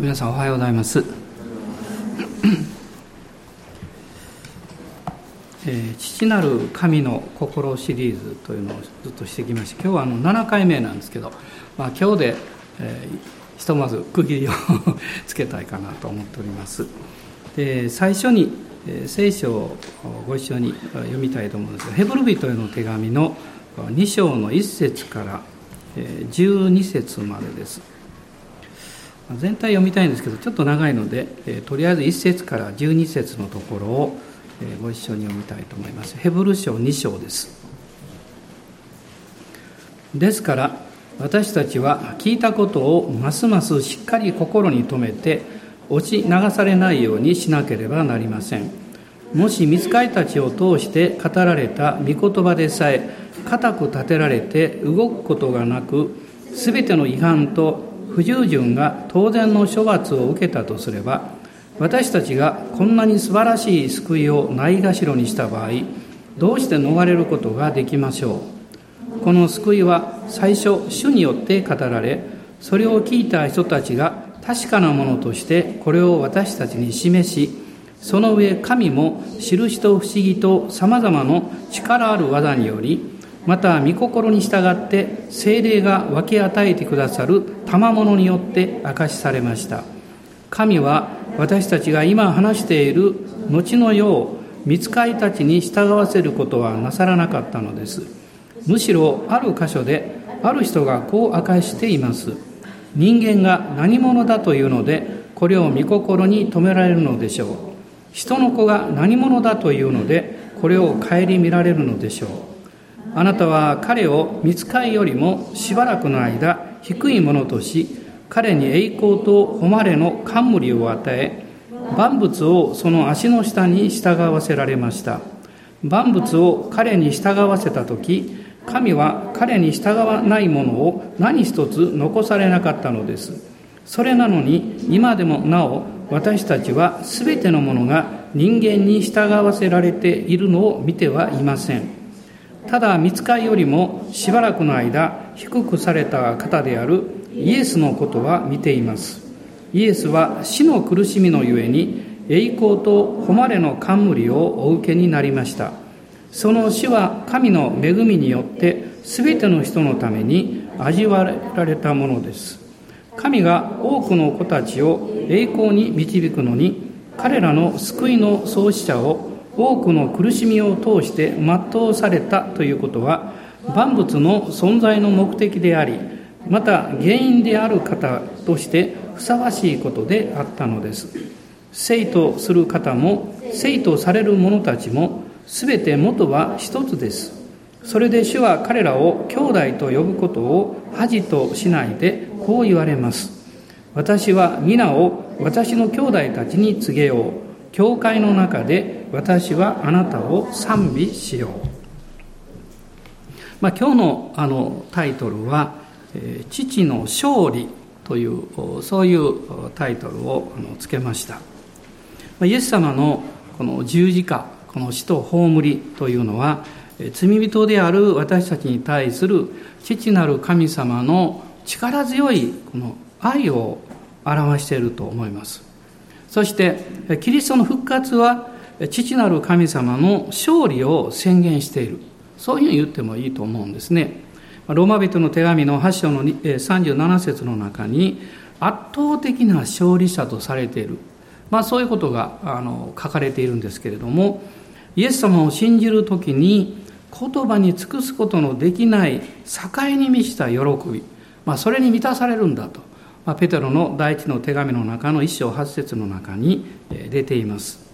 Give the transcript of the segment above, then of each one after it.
皆さんおはようございます、えー、父なる神の心シリーズというのをずっとしてきまして今日はあの7回目なんですけど、まあ、今日で、えー、ひとまず区切りをつけたいかなと思っております。で最初に、えー、聖書をご一緒に読みたいと思うんですがヘブル人への手紙の2章の1節から12節までです。全体読みたいんですけどちょっと長いので、えとりあえず1節から12節のところを、えご一緒に読みたいと思います。ヘブル書2章です。ですから私たちは聞いたことをますますしっかり心に留めて落ち流されないようにしなければなりません。もし見つかりたちを通して語られた御言葉でさえ固く立てられて動くことがなく全ての違反と不従順が当然の処罰を受けたとすれば私たちがこんなに素晴らしい救いをないがしろにした場合どうして逃れることができましょう？この救いは最初主によって語られそれを聞いた人たちが確かなものとしてこれを私たちに示しその上神も印と不思議とさまざまの力ある技によりまた御心に従って精霊が分け与えてくださる賜物によって明かしされました。神は私たちが今話している後の世を見つかりたちに従わせることはなさらなかったのです。むしろある箇所である人がこう明かしています。人間が何者だというのでこれを御心に留められるのでしょう。人の子が何者だというのでこれを顧みられるのでしょう。あなたは彼を見つかりよりもしばらくの間低いものとし彼に栄光と誉れの冠を与え万物をその足の下に従わせられました。万物を彼に従わせた時神は彼に従わないものを何一つ残されなかったのです。それなのに今でもなお私たちは全てのものが人間に従わせられているのを見てはいません。ただ見つかりよりもしばらくの間低くされた方であるイエスのことは見ています。イエスは死の苦しみのゆえに栄光と誉れの冠をお受けになりました。その死は神の恵みによって全ての人のために味わられたものです。神が多くの子たちを栄光に導くのに彼らの救いの創始者を多くの苦しみを通して全うされたということは万物の存在の目的でありまた原因である方としてふさわしいことであったのです。生とする方も生とされる者たちも全て元は一つです。それで主は彼らを兄弟と呼ぶことを恥としないでこう言われます。私は皆を私の兄弟たちに告げよう。教会の中で私はあなたを賛美しよう。まあ、今日のあのタイトルは、父の勝利という、そういうタイトルをつけました。イエス様のこの十字架、この死と葬りというのは、罪人である私たちに対する父なる神様の力強いこの愛を表していると思います。そして、キリストの復活は父なる神様の勝利を宣言している。そういうふうに言ってもいいと思うんですね。ローマ人の手紙の8章の37節の中に圧倒的な勝利者とされている、まあ、そういうことがあの書かれているんですけれどもイエス様を信じる時に言葉に尽くすことのできない境に満ちた喜び、まあ、それに満たされるんだと、まあ、ペテロの第一の手紙の中の一章八節の中に出ています。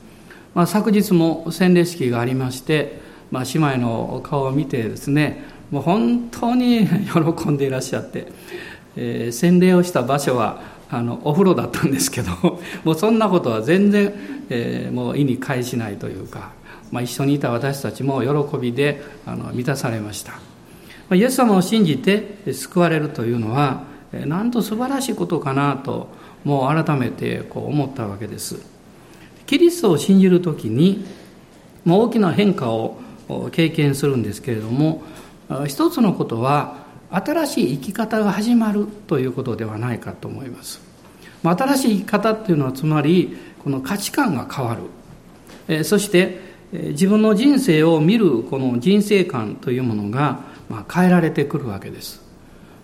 まあ、昨日も洗礼式がありまして、まあ、姉妹の顔を見てですねもう本当に喜んでいらっしゃって、えー、洗礼をした場所はあのお風呂だったんですけど もうそんなことは全然、えー、もう意に介しないというか、まあ、一緒にいた私たちも喜びであの満たされました、イエス様を信じて救われるというのはなんと素晴らしいことかなともう改めてこう思ったわけです。キリストを信じる時に大きな変化を経験するんですけれども一つのことは新しい生き方が始まるということではないかと思います、新しい生き方っていうのはつまりこの価値観が変わる、そして、自分の人生を見るこの人生観というものが、変えられてくるわけです、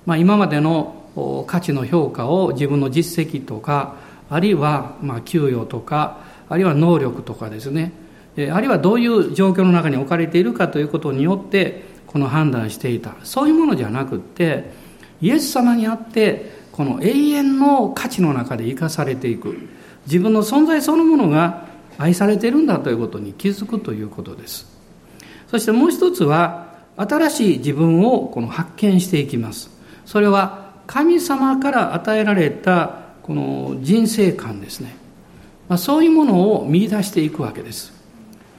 まあ、今までの価値の評価を自分の実績とかあるいはま給与とかあるいは能力とかですね。あるいはどういう状況の中に置かれているかということによってこの判断していた。そういうものじゃなくってイエス様にあってこの永遠の価値の中で生かされていく。自分の存在そのものが愛されているんだということに気づくということです。そしてもう一つは新しい自分をこの発見していきます。それは神様から与えられたこの人生観ですね、まあ、そういうものを見出していくわけです。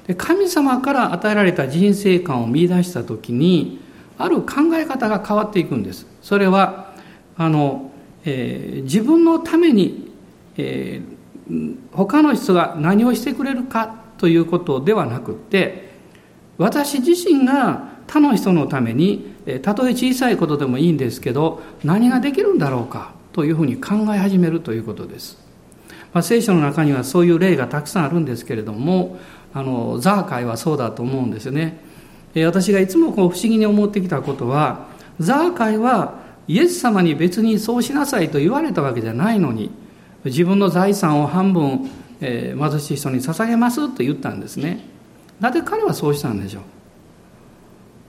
で神様から与えられた人生観を見出した時にある考え方が変わっていくんです。それはあの、えー、自分のために、えー、他の人が何をしてくれるかということではなくて私自身が他の人のためにたとえ小さいことでもいいんですけど何ができるんだろうかというふうに考え始めるということです。まあ、聖書の中にはそういう例がたくさんあるんですけれども、あのザーカイはそうだと思うんですよね。私がいつもこう不思議に思ってきたことは、ザーカイはイエス様に別にそうしなさいと言われたわけじゃないのに、自分の財産を半分、えー、貧しい人に捧げますと言ったんですね。なぜ彼はそうしたんでしょう？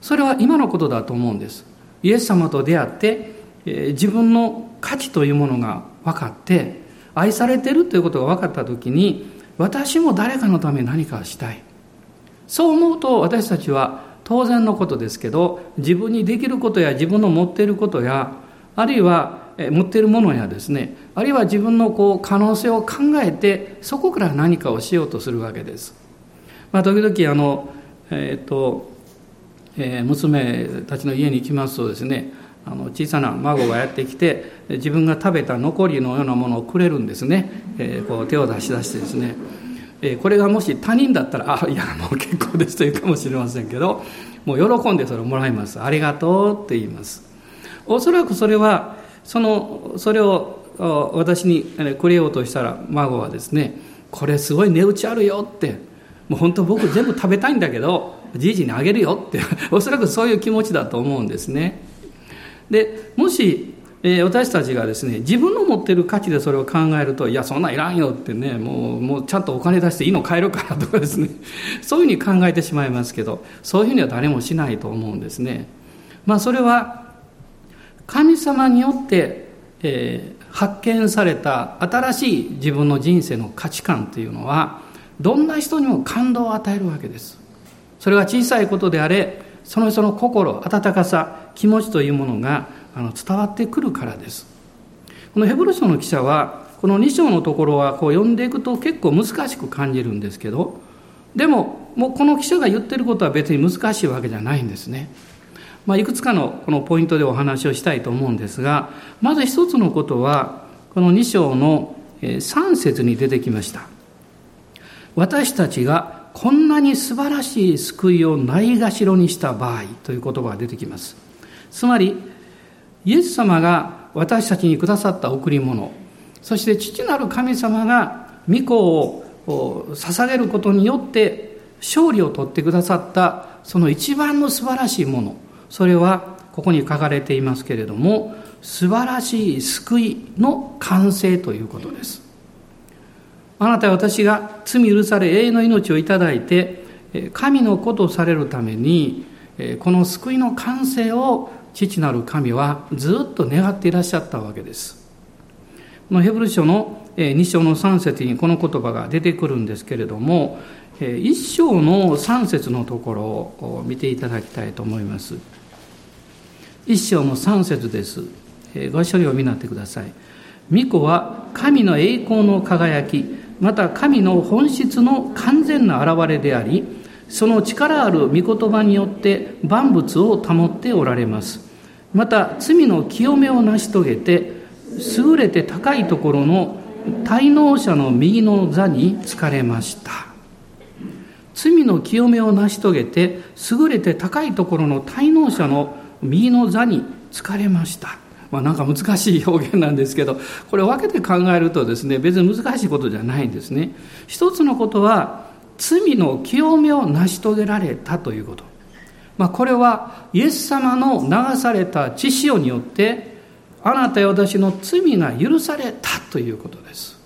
それは今のことだと思うんです。イエス様と出会って、えー、自分の価値というものが分かって愛されてるということが分かった時に私も誰かのために何かしたいそう思うと私たちは当然のことですけど自分にできることや自分の持っていることやあるいは持っているものやですねあるいは自分のこう可能性を考えてそこから何かをしようとするわけです。まあ、時々あの、えーとえー、娘たちの家に行きますとですねあの小さな孫がやってきて自分が食べた残りのようなものをくれるんですね、えー、こう手を出し出してですね、えー、これがもし他人だったら「あいやもう結構です」と言うかもしれませんけどもう喜んでそれをもらいます「ありがとう」って言います。おそらくそれはそのそれを私にくれようとしたら孫はですね「これすごい値打ちあるよ」ってもう本当僕全部食べたいんだけどじいじにあげるよ。って おそらくそういう気持ちだと思うんですね。でもし、えー、私たちがですね自分の持ってる価値でそれを考えるといやそんないらんよってねもうもうちゃんとお金出していいの買えるからとかですね。そういうふうに考えてしまいますけどそういうふうには誰もしないと思うんですね。まあそれは神様によって、えー、発見された新しい自分の人生の価値観というのはどんな人にも感動を与えるわけです。それは小さいことであれその人の心温かさ気持ちというものがあの伝わってくるからです。このヘブル書の記者はこの2章のところはこう読んでいくと結構難しく感じるんですけどでももうこの記者が言ってることは別に難しいわけじゃないんですね、まあ、いくつかのこのポイントでお話をしたいと思うんですがまず一つのことはこの2章の3節に出てきました。私たちがこんなに素晴らしい救いをないがしろにした場合という言葉が出てきます。つまり、イエス様が私たちにくださった贈り物、そして父なる神様が御子を捧げることによって勝利を取ってくださったその一番の素晴らしいもの、それはここに書かれていますけれども、素晴らしい救いの完成ということです。あなたは私が罪許され永遠の命をいただいて神の子とされるためにこの救いの完成を父なる神はずっと願っていらっしゃったわけです。このヘブル書の2章の3節にこの言葉が出てくるんですけれども1章の3節のところを見ていただきたいと思います。1章の3節です。ご一緒にお見になってください。巫女は神の栄光の輝きまた神の本質の完全な現れでありその力ある御言葉によって万物を保っておられます。また罪の清めを成し遂げて優れて高いところの滞納者の右の座につかれました。罪の清めを成し遂げて優れて高いところの滞納者の右の座につかれました。まあ、なんか難しい表現なんですけどこれ分けて考えるとですね別に難しいことじゃないんですね。一つのことは罪の清めを成し遂げられたということ、まあ、これはイエス様の流された血潮によってあなたや私の罪が許されたということです、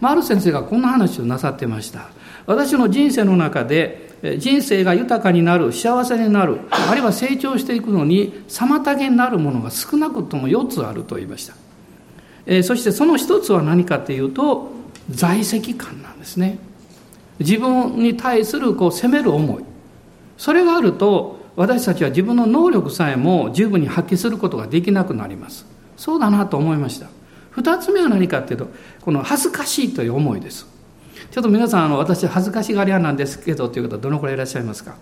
まあ、ある先生がこんな話をなさってました。私の人生の中で人生が豊かになる幸せになるあるいは成長していくのに妨げになるものが少なくとも4つあると言いました、そしてその1つは何かというと在籍感なんですね。自分に対するこう責める思い。それがあると私たちは自分の能力さえも十分に発揮することができなくなります。そうだなと思いました。2つ目は何かっていうとこの恥ずかしいという思いです。ちょっと皆さんあの私恥ずかしがり屋なんですけどという方どのくらいいらっしゃいますか？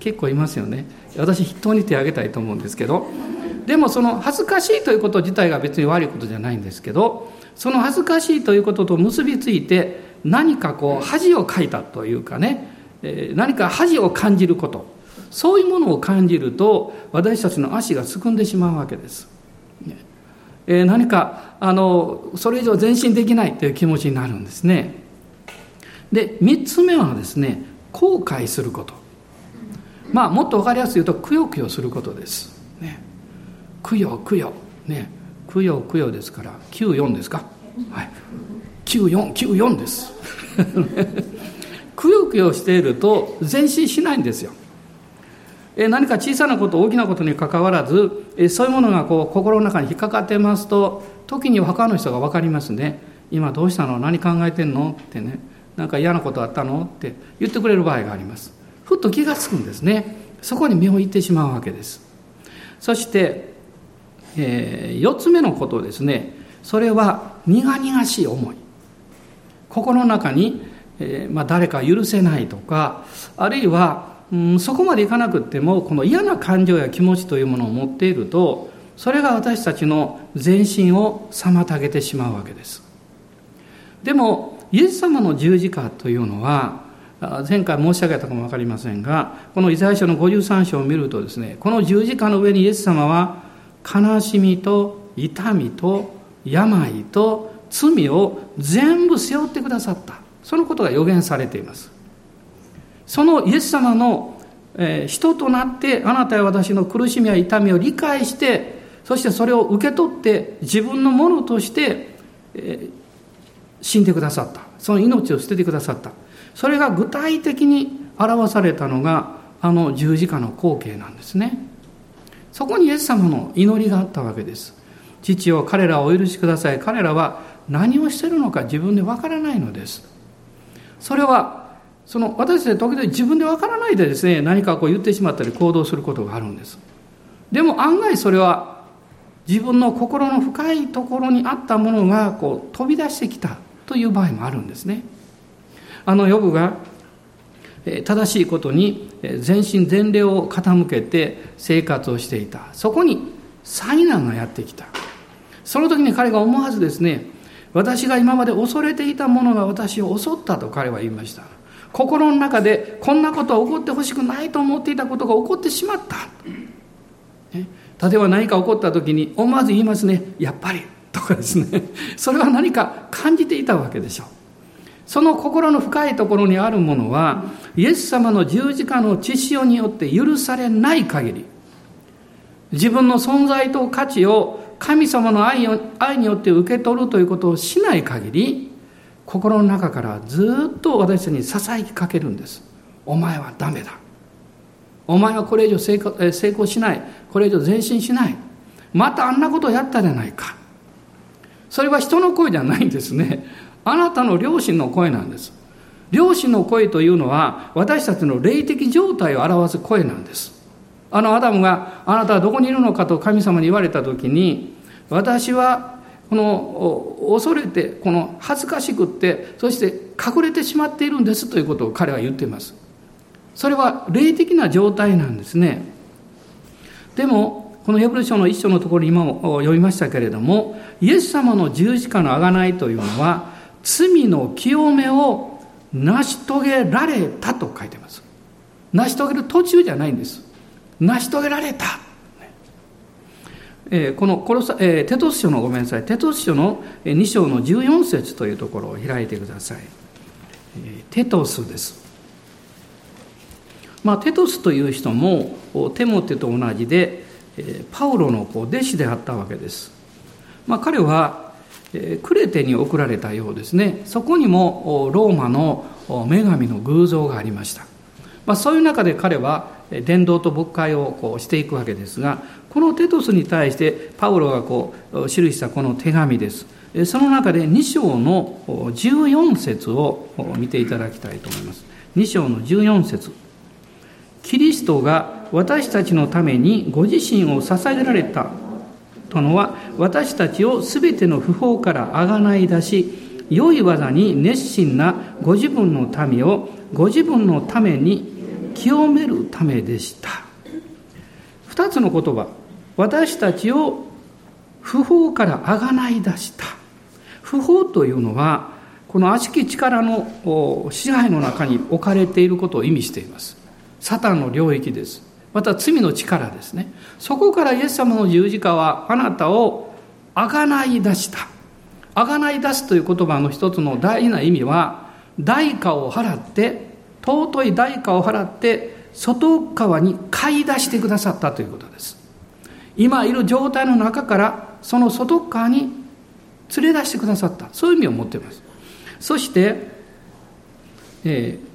結構いますよね。私筆頭に手を挙げたいと思うんですけど。でもその恥ずかしいということ自体が別に悪いことじゃないんですけどその恥ずかしいということと結びついて何かこう恥をかいたというかね。何か恥を感じること。そういうものを感じると私たちの足がすくんでしまうわけです。え何かあのそれ以上前進できないという気持ちになるんですね。で3つ目はですね後悔すること。まあもっと分かりやすく言うとくよくよすることです、ね、くよくよ。ね。くよくよですから94ですか。はい。9494です。くよくよしていると前進しないんですよ。何か小さなこと大きなことにかかわらずそういうものがこう心の中に引っかかってますと時に他の人が分かりますね。今どうしたの？何考えてんの？ってね。なんか嫌なことあったの？って言ってくれる場合があります。ふっと気がつくんですね。そこに目をいってしまうわけです。そして、えー、4つ目のことですね。それは苦々しい思い。心の中に、えーまあ、誰か許せないとかあるいは、うん、そこまでいかなくってもこの嫌な感情や気持ちというものを持っているとそれが私たちの前進を妨げてしまうわけです。でもイエス様の十字架というのは前回申し上げたかも分かりませんがこのイザヤ書の53章を見るとですねこの十字架の上にイエス様は悲しみと痛みと病と罪を全部背負ってくださった。そのことが予言されています。そのイエス様の、えー、人となってあなたや私の苦しみや痛みを理解してそしてそれを受け取って自分のものとして、えー死んでくださった。その命を捨ててくださった。それが具体的に表されたのがあの十字架の光景なんですね。そこにイエス様の祈りがあったわけです。父を彼らをお許しください。彼らは何をしてるのか自分でわからないのです。それはその私たち時々自分でわからないでですね何かこう言ってしまったり行動することがあるんです。でも案外それは自分の心の深いところにあったものがこう飛び出してきた。という場合もあるんですね。あのヨブが正しいことに全身全霊を傾けて生活をしていた。そこに災難がやってきた。その時に彼が思わずですね私が今まで恐れていたものが私を襲ったと彼は言いました。心の中でこんなことは起こってほしくないと思っていたことが起こってしまった、ね、例えば何か起こった時に思わず言いますね。やっぱり。とかですね。それは何か感じていたわけでしょう。その心の深いところにあるものはイエス様の十字架の血潮によって許されない限り。自分の存在と価値を神様の愛愛によって受け取るということをしない限り心の中からずっと私たちにささやきかけるんです。お前はダメだ。お前はこれ以上成功しない。これ以上前進しない。またあんなことをやったじゃないか。それは人の声じゃないんですね。あなたの良心の声なんです。良心の声というのは私たちの霊的状態を表す声なんです。あのアダムがあなたはどこにいるのかと神様に言われた時に私はこの恐れてこの恥ずかしくってそして隠れてしまっているんですということを彼は言っています。それは霊的な状態なんですね。でもこのヘブル書の一章のところに今も読みましたけれども、イエス様の十字架の贖いというのは、罪の清めを成し遂げられたと書いてます。成し遂げる途中じゃないんです。成し遂げられた。えこのコロサ、えテトス書のごめんなさいテトス書の2章の14節というところを開いてください、えテトスですまあ、テトスという人もテモテと同じでパウロの弟子であったわけです、まあ、彼はクレテに送られたようですね。そこにもローマの女神の偶像がありました、まあ、そういう中で彼は伝道と牧会をこうしていくわけですがこのテトスに対してパウロがこう記したこの手紙です。その中で2章の14節を見ていただきたいと思います。2章の14節。キリストが私たちのためにご自身を捧げられたとのは私たちを全ての不法からあがない出し良い技に熱心なご自分の民をご自分のために清めるためでした。二つの言葉私たちを不法からあがない出した。不法というのはこの悪しき力の支配の中に置かれていることを意味しています。サタンの領域です。また罪の力ですね。そこからイエス様の十字架はあなたをあがない出した。あがない出すという言葉の一つの大事な意味は代価を払って尊い代価を払って外側に買い出してくださったということです。今いる状態の中からその外側に連れ出してくださった。そういう意味を持っています。そして、えー、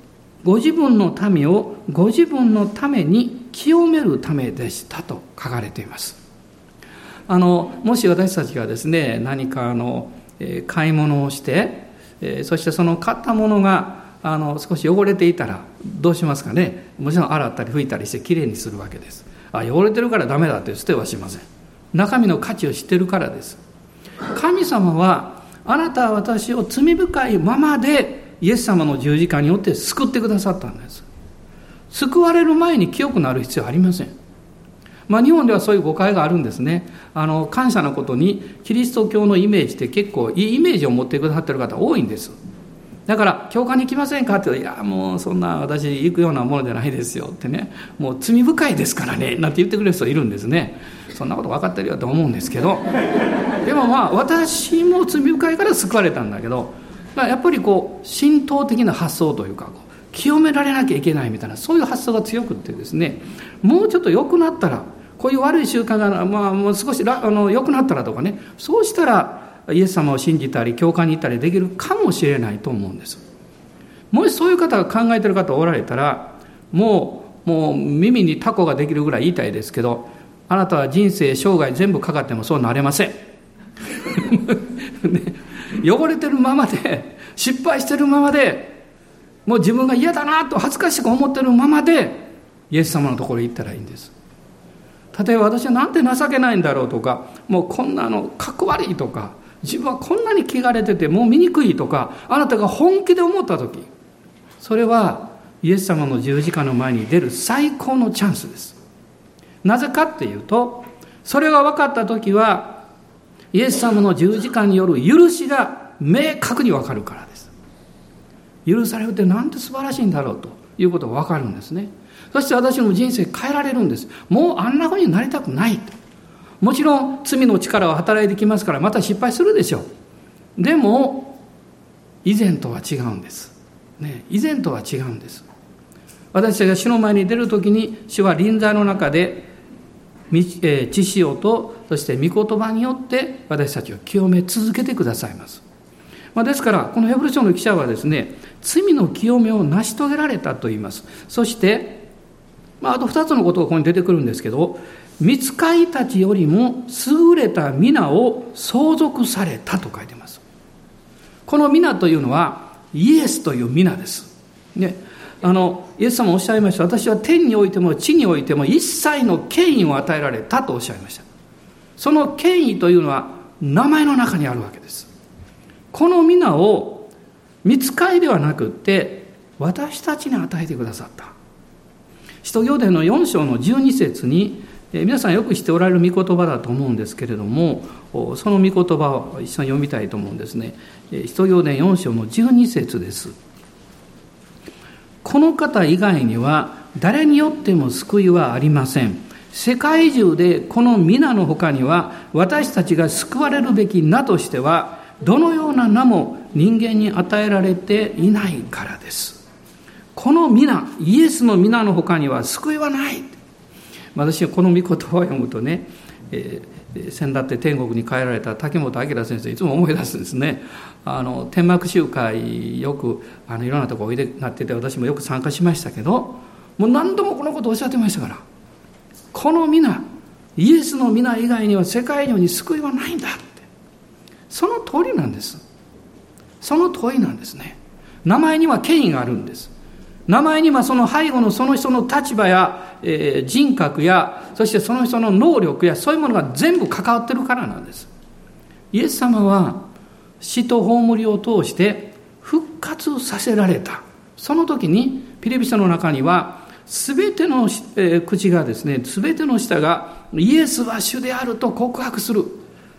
ご自分の民をご自分のために清めるためでしたと書かれています。あのもし私たちがですね何かあの、え、買い物をして、え、そしてその買ったものがあの少し汚れていたらどうしますかね。もちろん洗ったり拭いたりしてきれいにするわけです。あ汚れてるからダメだって捨てはしません。中身の価値を知ってるからです。神様はあなたは私を罪深いままでイエス様の十字架によって救ってくださったんです。救われる前に清くなる必要ありません。まあ、日本ではそういう誤解があるんですね。あの感謝のことにキリスト教のイメージって結構いいイメージを持ってくださってる方多いんです。だから教会に行きませんかって言うと「いやもうそんな私行くようなものじゃないですよ」ってね「もう罪深いですからね」なんて言ってくれる人いるんですね。そんなこと分かってるよと思うんですけど。でもまあ私も罪深いから救われたんだけど。やっぱりこう神道的な発想というかこう清められなきゃいけないみたいなそういう発想が強くってですねもうちょっと良くなったらこういう悪い習慣が、まあ、もう少しあの良くなったらとかねそうしたらイエス様を信じたり教会に行ったりできるかもしれないと思うんです。もしそういう方が考えてる方おられたらもうもう耳にタコができるぐらい言いたいですけどあなたは人生生涯全部かかってもそうなれません、ね、汚れてるままで 失敗してるままでもう自分が嫌だなと恥ずかしく思ってるままでイエス様のところに行ったらいいんです。例えば私はなんて情けないんだろうとかもうこんなのかっこ悪いとか自分はこんなに汚れててもう醜いとかあなたが本気で思った時それはイエス様の十字架の前に出る最高のチャンスです。なぜかっていうとそれが分かった時はイエス様の十字架による許しが明確に分かるからです。許されるってなんて素晴らしいんだろうということが分かるんですね。そして私の人生変えられるんです。もうあんなふうになりたくないと。もちろん罪の力は働いてきますからまた失敗するでしょう。でも以前とは違うんです、ね、以前とは違うんです。私たちが主の前に出る時に主は臨在の中で知識をとそして御言葉によって私たちを清め続けてくださいます、まあ、ですからこのヘブル書の記者はですね罪の清めを成し遂げられたと言います。そして、まあ、あと2つのことがここに出てくるんですけど見つかいたちよりも優れた皆を相続されたと書いてます。この皆というのはイエスという皆です。ね。あのイエス様おっしゃいました。私は天においても地においても一切の権威を与えられたとおっしゃいました。その権威というのは名前の中にあるわけです。この皆を見つかりではなくって私たちに与えてくださった。使徒行伝の4章の12節に皆さんよく知っておられる御言葉だと思うんですけれどもその御言葉を一緒に読みたいと思うんですね。使徒行伝4章の12節です。この方以外には誰によっても救いはありません。世界中でこの皆の他には私たちが救われるべき名としてはどのような名も人間に与えられていないからです。この皆、イエスの皆の他には救いはない。私はこの御言葉を読むとね、えー、先だって天国に帰られた竹本明先生いつも思い出すんですねあの天幕集会よくあのいろんなとこおいでなってて私もよく参加しましたけどもう何度もこのことをおっしゃってましたからこの皆イエスの皆以外には世界中に救いはないんだって。その通りなんです。その通りなんですね。名前には権威があるんです。名前にはその背後のその人の立場や、えー、人格やそしてその人の能力やそういうものが全部関わってるからなんです。イエス様は死と葬りを通して復活させられた。その時にピリピ書の中には全ての、え、口がですね全ての舌がイエスは主であると告白する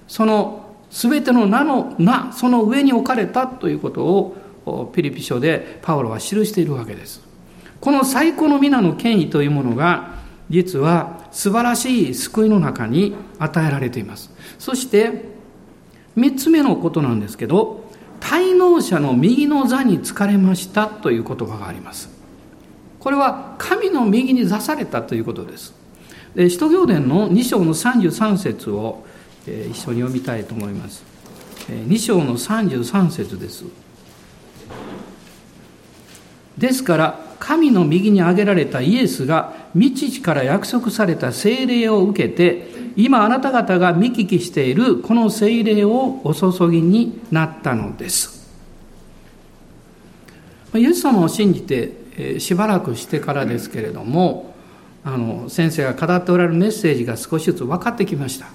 その全ての名の名その上に置かれたということをピリピ書でパウロは記しているわけです。この最高の皆の権威というものが実は素晴らしい救いの中に与えられています。そして三つ目のことなんですけど滞納者の右の座に疲れましたという言葉があります。これは神の右に座されたということです。で使徒行伝の2章の33節を一緒に読みたいと思います。2章の33節です。ですから神の右に挙げられたイエスが未知から約束された聖霊を受けて今あなた方が見聞きしているこの聖霊をお注ぎになったのですイエス様を信じてしばらくしてからですけれどもあの先生が語っておられるメッセージが少しずつ分かってきました。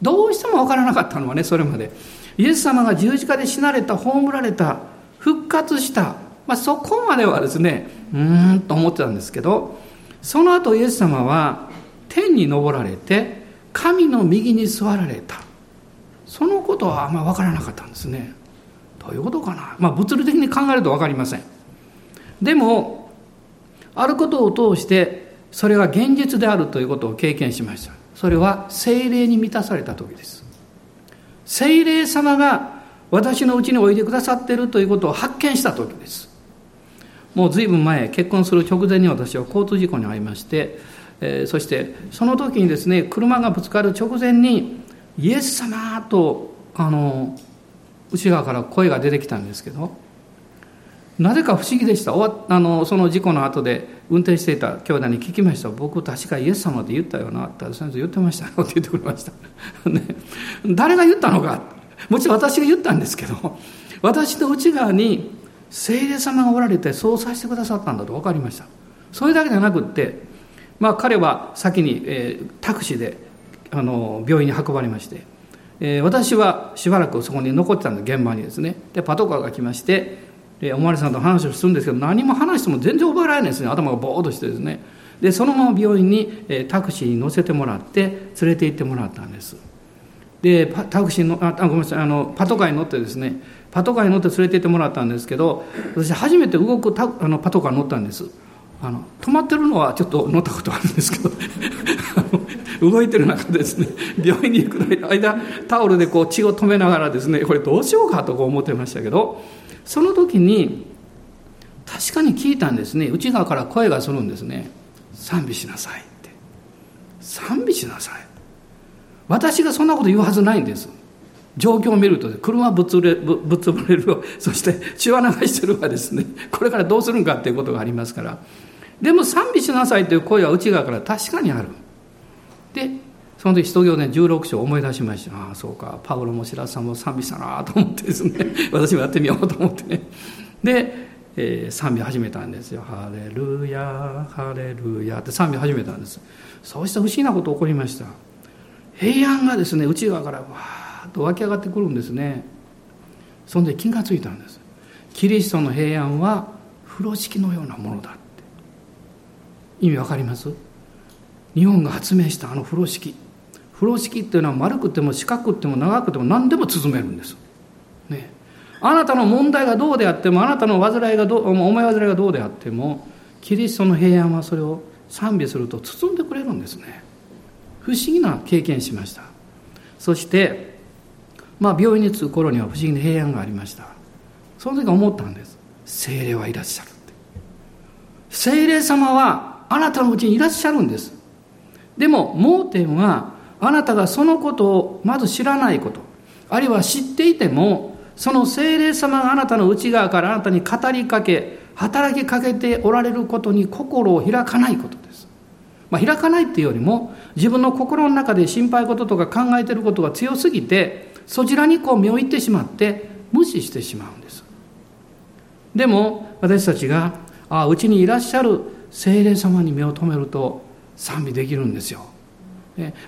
どうしても分からなかったのはねそれまで。イエス様が十字架で死なれた葬られた復活したまあ、そこまではですねうーんと思ってたんですけどその後イエス様は天に昇られて神の右に座られた。そのことはあんまり分からなかったんですね。どういうことかな。まあ物理的に考えると分かりません。でもあることを通してそれが現実であるということを経験しましたそれは精霊に満たされた時です精霊様が私のうちにおいでくださっているということを発見した時ですもう随分前結婚する直前に私は交通事故に遭いまして、えー、そしてその時にですね車がぶつかる直前に「イエス様!」とあの内側から声が出てきたんですけどなぜか不思議でした。あのその事故の後で運転していた兄弟に聞きました。僕確かイエス様って言ったよなって先生言ってましたよ。って言ってくれました、ね、誰が言ったのか。もちろん私が言ったんですけど私の内側に聖霊様がおられてそうさせてくださったんだと分かりました。それだけじゃなくってまあ彼は先に、えー、タクシーであの病院に運ばれまして、えー、私はしばらくそこに残ってたんで現場にですね。でパトカーが来ましておまわりさんと話をするんですけど何も話しても全然覚えられないですね。頭がボーッとしてですね。でそのまま病院に、え、タクシーに乗せてもらって連れて行ってもらったんです。でタクシーのあごめんなさい。あのパトカーに乗ってですね。パトカーに乗って連れて行ってもらったんですけど私初めて動くタあのパトカーに乗ったんです。あの止まってるのはちょっと乗ったことあるんですけど。動いてる中でですね。病院に行く間タオルでこう血を止めながらですねこれどうしようかとこう思ってましたけどその時に確かに聞いたんですね。内側から声がするんですね。賛美しなさいって。賛美しなさい。私がそんなこと言うはずないんです。状況を見ると車ぶつれぶつぶれるそして血は流してるわですね。これからどうするんかっていうことがありますから。でも賛美しなさいという声は内側から確かにある。でその時使徒行伝16章を思い出しました。ああそうか。パウロも白洲さんも賛美したなと思ってですね。私もやってみようと思ってね。で、えー、賛美始めたんですよ「ハレルヤハレルヤ」って賛美始めたんです。そうした不思議なこと起こりました。平安がですね内側からわーっと湧き上がってくるんですね。そんで気がついたんです。キリストの平安は風呂敷のようなものだって。意味わかります？日本が発明したあの風呂敷。風呂敷っていうのは丸くても四角くても長くても何でも包めるんです、ね、あなたの問題がどうであってもあなたの煩いがどう思い煩いがどうであってもキリストの平安はそれを賛美すると包んでくれるんですね。不思議な経験しました。そしてまあ病院に着く頃には不思議な平安がありました。その時思ったんです。精霊はいらっしゃるって。精霊様はあなたのうちにいらっしゃるんです。でも盲点はあなたがそのことをまず知らないことあるいは知っていてもその精霊様があなたの内側からあなたに語りかけ働きかけておられることに心を開かないことです。まあ、開かないっていうよりも自分の心の中で心配事とか考えてることが強すぎてそちらにこう目をいってしまって無視してしまうんです。でも私たちがあうちにいらっしゃる精霊様に目を留めると賛美できるんですよ。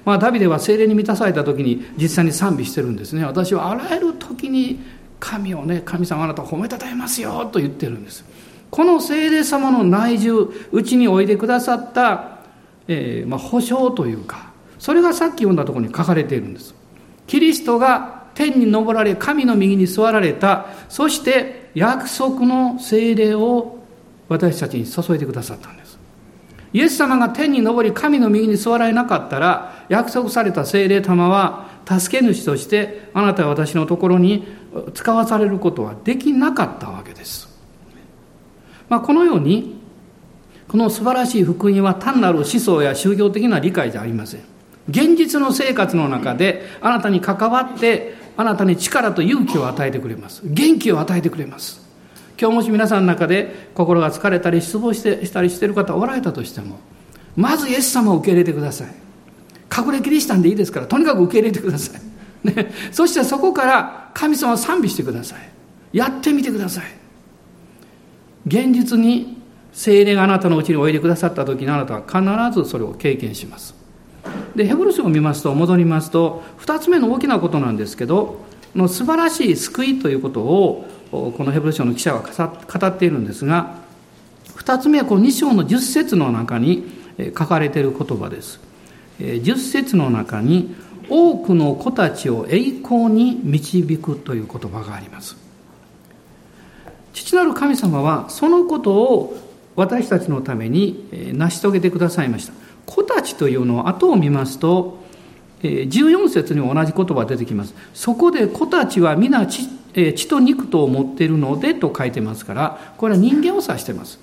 まあ、ダビデは精霊に満たされた時に実際に賛美してるんですね。私はあらゆる時に神をね、神様あなたを褒めたたえますよと言ってるんです。この聖霊様の内住、うちにおいでくださった、えー、まあ、保証というか、それがさっき読んだところに書かれているんです。キリストが天に昇られ、神の右に座られた、そして約束の聖霊を私たちに注いでくださったんです。イエス様が天に昇り、神の右に座られなかったら、約束された聖霊様は、助け主として、あなたは私のところに使わされることはできなかったわけです。まあ、このようにこの素晴らしい福音は単なる思想や宗教的な理解じゃありません。現実の生活の中であなたに関わってあなたに力と勇気を与えてくれます。元気を与えてくれます。今日もし皆さんの中で心が疲れたり失望してしたりしている方おられたとしてもまずイエス様を受け入れてください。隠れキリシタンでいいですからとにかく受け入れてください、ね、そしてそこから神様を賛美してください。やってみてください。現実に精霊があなたのうちにおいでくださった時にあなたは必ずそれを経験します。で、ヘブル書を見ますと、戻りますと、二つ目の大きなことなんですけど、の素晴らしい救いということを、このヘブル書の記者は語っているんですが、二つ目はこの2章の10節の中に書かれている言葉です。10節の中に、多くの子たちを栄光に導くという言葉があります。父なる神様はそのことを私たちのために成し遂げてくださいました。子たちというのを後を見ますと、14節にも同じ言葉が出てきます。そこで子たちは皆血血と肉とを持っているのでと書いてますから、これは人間を指してます。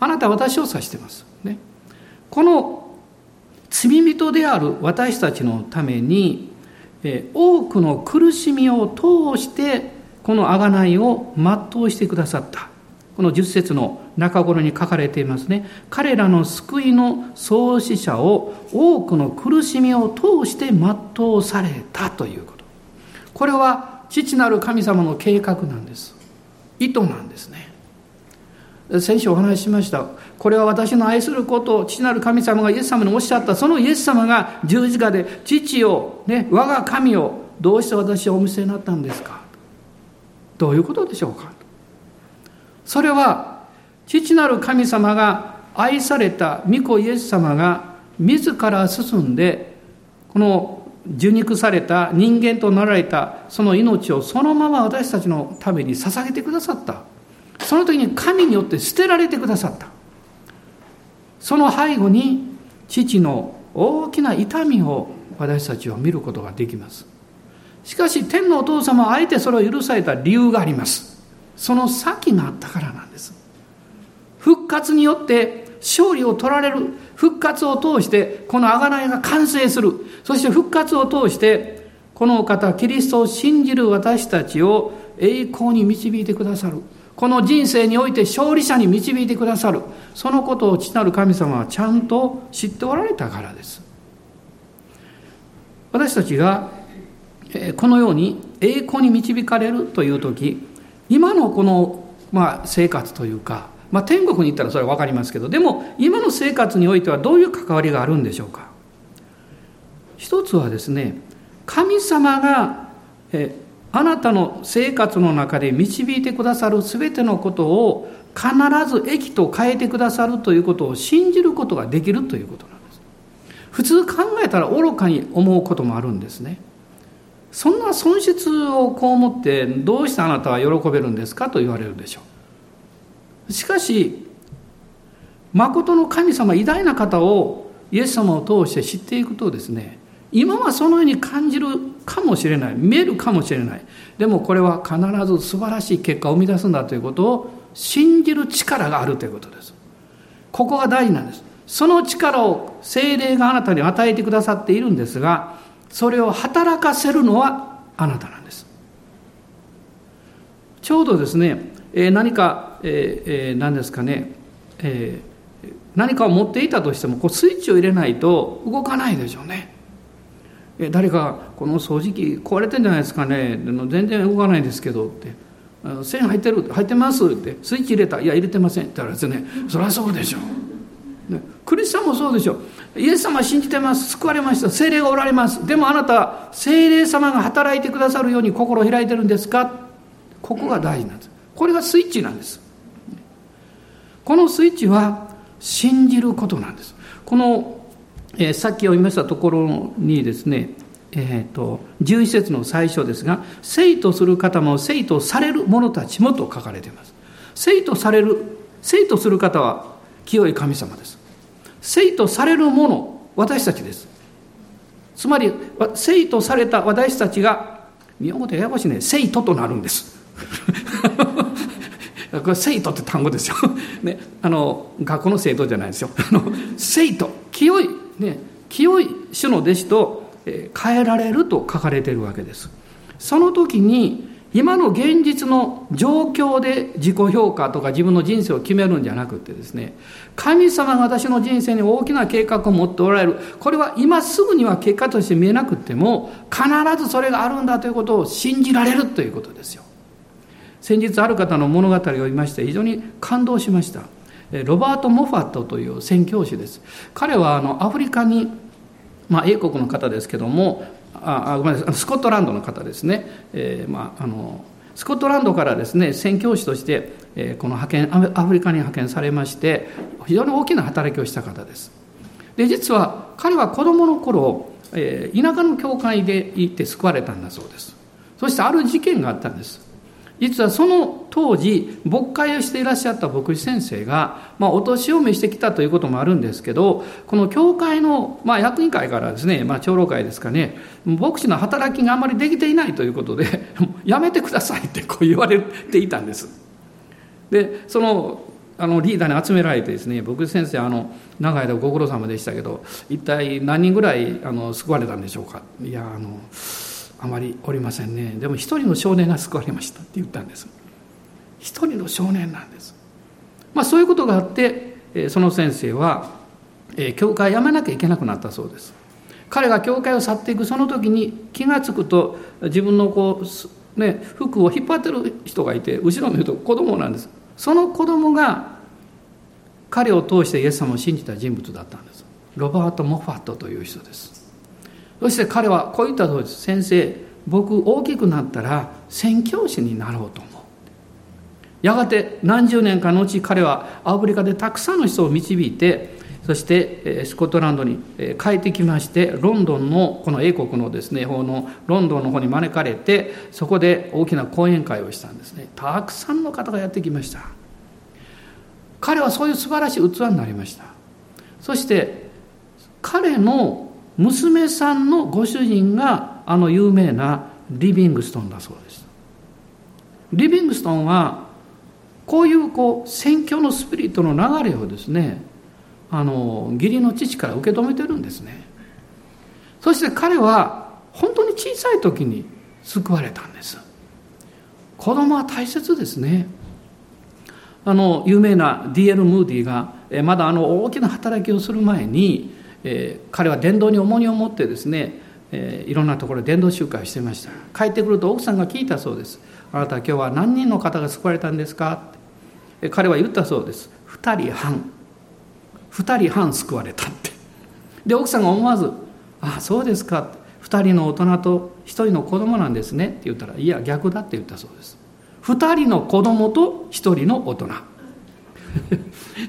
あなたは私を指してます。ね、この罪人である私たちのために、多くの苦しみを通してこの贖いを全うしてくださった。この十節の中頃に書かれていますね。彼らの救いの創始者を多くの苦しみを通して全うされたということ。これは父なる神様の計画なんです。意図なんですね。先週お話ししました。これは私の愛することを父なる神様がイエス様におっしゃった。そのイエス様が十字架で父を、ね、我が神をどうして私はお見せになったんですか？どういうことでしょうか？それは父なる神様が愛された御子イエス様が自ら進んでこの受肉された人間となられたその命をそのまま私たちのために捧げてくださった。その時に神によって捨てられてくださった。その背後に父の大きな痛みを私たちは見ることができます。しかし天のお父様はあえてそれを許された理由があります。その先があったからなんです。復活によって勝利を取られる復活を通してこの贖いが完成する。そして復活を通してこのお方キリストを信じる私たちを栄光に導いてくださる。この人生において勝利者に導いてくださる。そのことを父なる神様はちゃんと知っておられたからです。私たちがこのように栄光に導かれるという時今のこの、まあ、生活というか、まあ、天国に行ったらそれは分かりますけどでも今の生活においてはどういう関わりがあるんでしょうか？一つはですね神様がえあなたの生活の中で導いてくださる全てのことを必ず益と変えてくださるということを信じることができるということなんです。普通考えたら愚かに思うこともあるんですね。そんな損失をこう思ってどうしてあなたは喜べるんですかと言われるでしょう。しかし誠の神様偉大な方をイエス様を通して知っていくとですね今はそのように感じるかもしれない見えるかもしれない。でもこれは必ず素晴らしい結果を生み出すんだということを信じる力があるということです。ここが大事なんです。その力を精霊があなたに与えてくださっているんですがそれを働かせるのはあなたなんです。ちょうどですね、え何か、えー、え、何ですかね、えー、何かを持っていたとしてもこうスイッチを入れないと動かないでしょうね。え誰かこの掃除機壊れてんじゃないですかね。全然動かないですけどって。線入ってる入ってますって。スイッチ入れた。いや入れてません。って言ったらですねそりゃそうでしょう、ね、クリスチャンもそうでしょう。イエス様信じてます。救われました。精霊がおられます。でもあなた精霊様が働いてくださるように心を開いてるんですか？ここが大事なんです。これがスイッチなんです。このスイッチは信じることなんです。このえー、さっき読みましたところにですね、えーと、11節の最初ですが「生とする方も生とされる者たちも」と書かれています。生とされる生とする方は清い神様です。生とされる者私たちです。つまり生とされた私たちが日本語でややこしいね。生徒となるんです。これ生徒って単語ですよ、ね、あの学校の生徒じゃないですよ。あの生徒清いね、清い主の弟子と変えられると書かれているわけです。その時に今の現実の状況で自己評価とか自分の人生を決めるんじゃなくてですね神様が私の人生に大きな計画を持っておられる。これは今すぐには結果として見えなくても必ずそれがあるんだということを信じられるということですよ。先日ある方の物語を読みまして非常に感動しました。ロバート・モファットという宣教師です。彼はあのアフリカに、まあ、英国の方ですけどもあごめんなさいスコットランドの方ですね、えー、まあ、あのスコットランドからですね宣教師として、えー、この派遣アフリカに派遣されまして非常に大きな働きをした方です。で実は彼は子供の頃、えー、田舎の教会で行って救われたんだそうです。そしてある事件があったんです。実はその当時牧会をしていらっしゃった牧師先生が、まあ、お年を召してきたということもあるんですけどこの教会の、まあ、役員会からですね、まあ、長老会ですかね牧師の働きがあまりできていないということで やめてくださいってこう言われていたんです。でそのあのリーダーに集められてですね牧師先生あの長い間ご苦労様でしたけど一体何人ぐらいあの救われたんでしょうか。いやあのあまりおりませんね。でも一人の少年が救われましたって言ったんです。一人の少年なんです。まあそういうことがあってその先生は教会辞めなきゃいけなくなったそうです。彼が教会を去っていくその時に気が付くと自分のこう、ね、服を引っ張ってる人がいて後ろを見ると子供なんです。その子供が彼を通してイエス様を信じた人物だったんです。ロバート・モファットという人です。そして彼はこう言ったそうです。先生、僕大きくなったら宣教師になろうと思う。やがて何十年か後彼はアフリカでたくさんの人を導いてそしてスコットランドに帰ってきましてロンドンのこの英国のですね方のロンドンの方に招かれてそこで大きな講演会をしたんですねたくさんの方がやってきました彼はそういう素晴らしい器になりましたそして彼の娘さんのご主人があの有名なリビングストンだそうです。リビングストンはこういうこう宣教のスピリットの流れをですねあの義理の父から受け止めてるんですね。そして彼は本当に小さい時に救われたんです。子供は大切ですね。あの有名な D.L. ムーディがまだあの大きな働きをする前にえー、彼は伝道に重荷を持ってですね、えー、いろんなところで伝道集会をしてました。帰ってくると奥さんが聞いたそうですあなた今日は何人の方が救われたんですか？って。彼は言ったそうです2人半2人半救われたって。で奥さんが思わず「ああそうですか」2人の大人と1人の子供なんですねって言ったら「いや逆だ」って言ったそうです2人の子供と1人の大人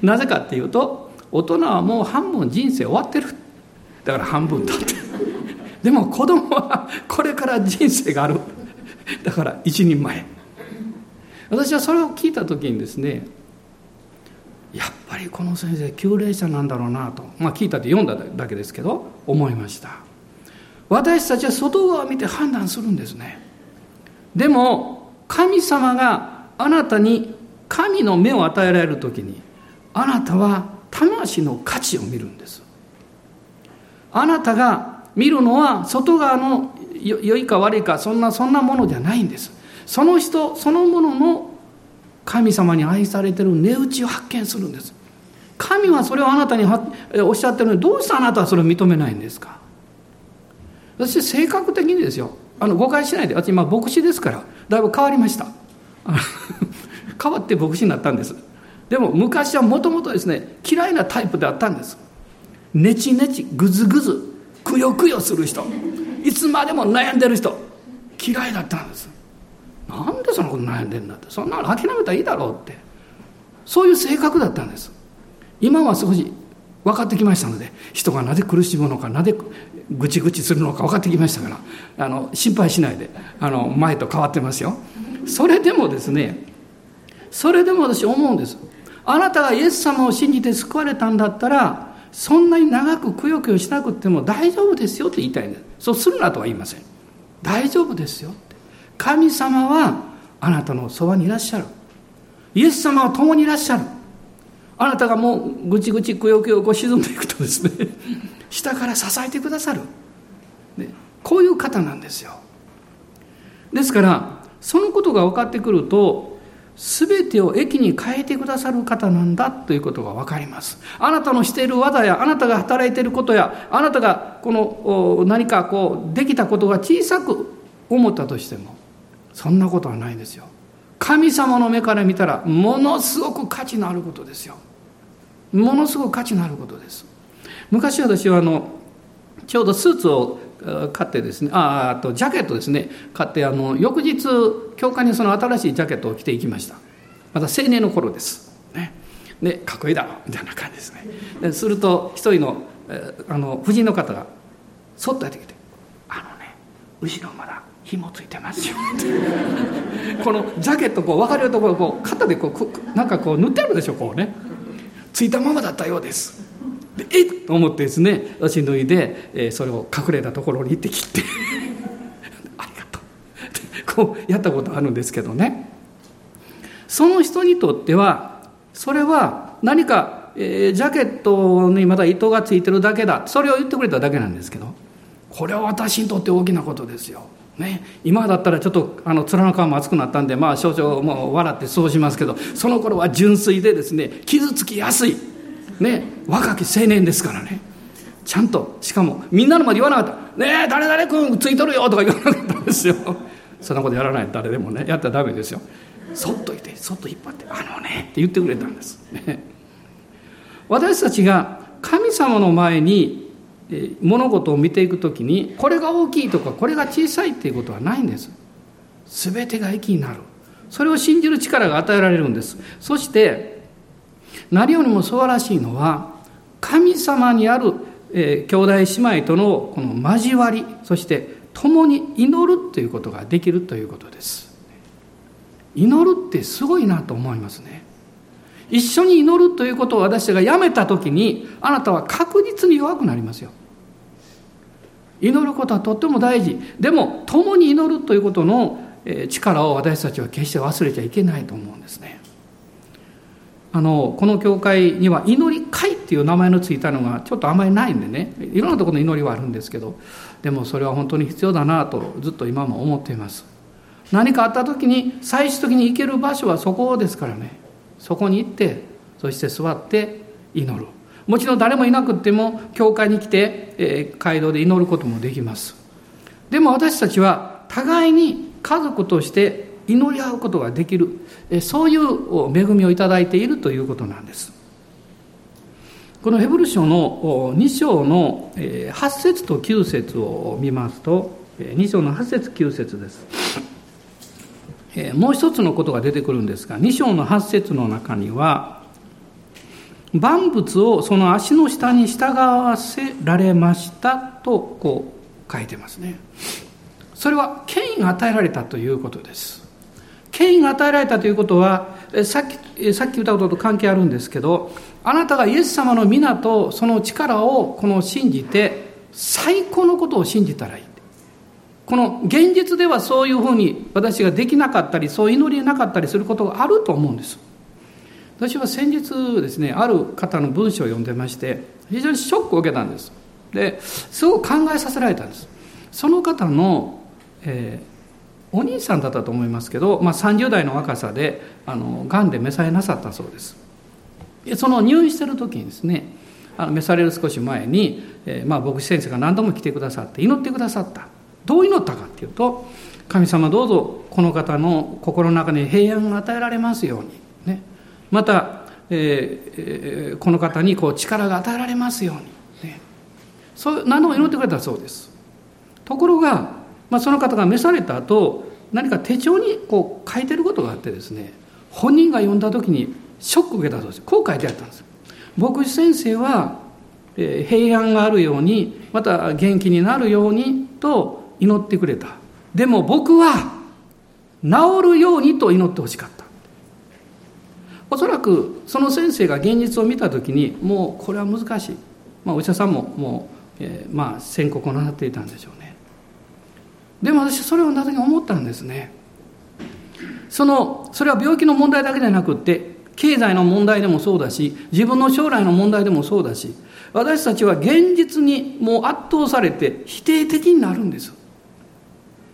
なぜかっていうと大人はもう半分人生終わってる。だから半分だって。でも子供はこれから人生がある。だから一人前。私はそれを聞いた時にですねやっぱりこの先生旧霊者なんだろうなと、まあ、聞いたって読んだだけですけど思いました。私たちは外側を見て判断するんですね。でも神様があなたに神の目を与えられる時にあなたは魂の価値を見るんです。あなたが見るのは外側の良いか悪いかそんなそんなものじゃないんです。その人そのものの神様に愛されてる値打ちを発見するんです。神はそれをあなたにおっしゃってるのにどうしてあなたはそれを認めないんですか？私性格的にですよ。あの誤解しないで。私今牧師ですからだいぶ変わりました。変わって牧師になったんです。でも昔はもともとですね嫌いなタイプであったんです。ネチネチグズグズくよくよする人。いつまでも悩んでる人。嫌いだったんです。なんでそんなこと悩んでんだって。そんなの諦めたらいいだろうって。そういう性格だったんです。今は少し分かってきましたので人がなぜ苦しむのかなぜぐちぐちするのか分かってきましたからあの心配しないであの前と変わってますよ。それでもですねそれでも私思うんです。あなたがイエス様を信じて救われたんだったらそんなに長くくよくよしなくても大丈夫ですよって言いたいんですそうするなとは言いません。大丈夫ですよって。神様はあなたのそばにいらっしゃる。イエス様は共にいらっしゃる。あなたがもうぐちぐちくよくよこう沈んでいくとですね 下から支えてくださる、ね、こういう方なんですよ。ですからそのことが分かってくると全てを益に変えてくださる方なんだということが分かります。あなたのしている技やあなたが働いていることやあなたがこの何かこうできたことが小さく思ったとしてもそんなことはないですよ。神様の目から見たらものすごく価値のあることですよ。ものすごく価値のあることです。昔私はあのちょうどスーツを買ってですねああとジャケットですね。買ってあの翌日教会にその新しいジャケットを着ていきました。また青年の頃です、ね、でかっこいいだろみたいな感じですね。ですると一人のあの婦人の方がそっとやってきて「あのね後ろまだ紐ついてますよ」このジャケットこう分かれるところこう肩でこうなんかこう塗ってあるでしょこうね。ついたままだったようです。でえっと思ってですね私脱いで、えー、それを隠れたところに行って切って ありがとう。こうやったことあるんですけどね。その人にとってはそれは何か、えー、ジャケットにまだ糸がついてるだけだそれを言ってくれただけなんですけどこれは私にとって大きなことですよ。ね、今だったらちょっとあの面の皮も厚くなったんでまあ少々もう笑ってそうしますけどその頃は純粋でですね傷つきやすい。ね、若き青年ですからね。ちゃんとしかもみんなの前で言わなかった「ねえ誰々君ついとるよ」とか言わなかったんですよ。そんなことやらない。誰でもねやったらダメですよ。そっといてそっと引っ張って「あのね」って言ってくれたんです、ね、私たちが神様の前に物事を見ていく時にこれが大きいとかこれが小さいっていうことはないんです。全てが益になる。それを信じる力が与えられるんです。そして何よりも素晴らしいのは神様にある、えー、兄弟姉妹とのこの交わりそして共に祈るということができるということです。祈るってすごいなと思いますね。一緒に祈るということを私がやめた時にあなたは確実に弱くなりますよ。祈ることはとっても大事。でも共に祈るということの力を私たちは決して忘れちゃいけないと思うんですね。あのこの教会には祈り会っていう名前のついたのがちょっとあんまりないんでね。いろんなところの祈りはあるんですけどでもそれは本当に必要だなとずっと今も思っています。何かあった時に最終的に行ける場所はそこですからね。そこに行ってそして座って祈る。もちろん誰もいなくっても教会に来て、えー、街道で祈ることもできます。でも私たちは互いに家族として祈り合うことができる。そういう恵みをいただいているということなんです。このヘブル書の2章の8節と9節を見ますと2章の8節9節です。もう一つのことが出てくるんですが2章の8節の中には万物をその足の下に従わせられましたとこう書いてますね。それは権威が与えられたということです。権威が与えられたということはさっきさっき言ったことと関係あるんですけどあなたがイエス様の皆とその力をこの信じて最高のことを信じたらいい。この現実ではそういうふうに私ができなかったりそう祈りなかったりすることがあると思うんです。私は先日ですねある方の文章を読んでまして非常にショックを受けたんです。ですごく考えさせられたんです。その方の、え、お兄さんだったと思いますけど、まあ、30代の若さであのがんで召されなさったそうです。でその入院してる時にですねあの召される少し前に、えー、まあ、牧師先生が何度も来てくださって祈ってくださった。どう祈ったかっていうと神様どうぞこの方の心の中に平安が与えられますように、ね、また、えー、この方にこう力が与えられますように、ね、そう何度も祈ってくれたそうです。ところが、まあ、その方が召された後何か手帳にこう書いてることがあってですね本人が読んだ時にショックを受けたそうです。こう書いてあったんです。牧師先生は平安があるようにまた元気になるようにと祈ってくれた。でも僕は治るようにと祈ってほしかった。おそらくその先生が現実を見た時にもうこれは難しい、まあ、お医者さんももう、えー、まあ宣告をなさっていたんでしょうね。でも私それをなぜか思ったんですね。そのそれは病気の問題だけじゃなくって経済の問題でもそうだし自分の将来の問題でもそうだし私たちは現実にもう圧倒されて否定的になるんです。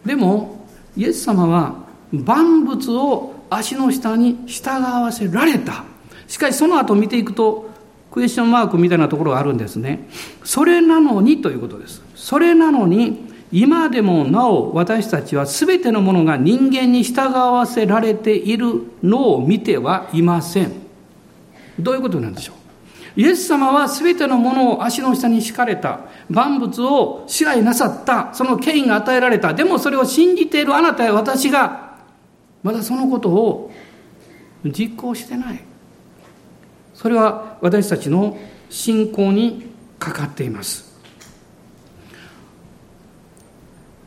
でもイエス様は万物を足の下に従わせられた。しかしその後見ていくとクエスチョンマークみたいなところがあるんですね。それなのにということです。それなのに今でもなお私たちは全てのものが人間に従わせられているのを見てはいませんどういうことなんでしょう？イエス様は全てのものを足の下に敷かれた。万物を支配なさった。その権威が与えられた。でもそれを信じているあなたや私が、まだそのことを実行してない。それは私たちの信仰にかかっています。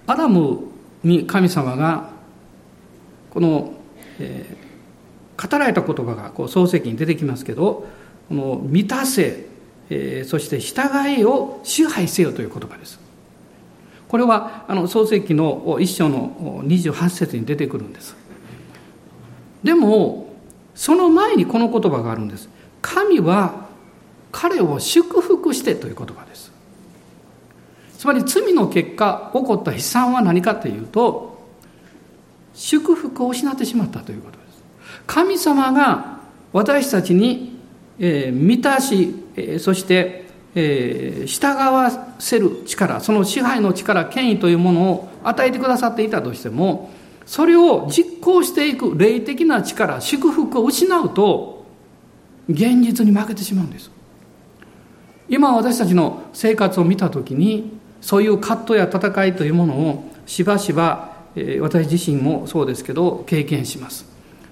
アダムに神様がこの、えー、語られた言葉がこう漱石に出てきますけどこの満たせ、えー、そして従いを支配せよという言葉です。これはあの創世記の一章の28節に出てくるんです。でもその前にこの言葉があるんです。神は彼を祝福してという言葉です。つまり罪の結果起こった悲惨は何かというと祝福を失ってしまったということです。神様が私たちにえー、満たし、えー、そして、えー、従わせる力その支配の力権威というものを与えてくださっていたとしてもそれを実行していく霊的な力祝福を失うと現実に負けてしまうんです今私たちの生活を見た時にそういう葛藤や戦いというものをしばしば、私自身もそうですけど経験します。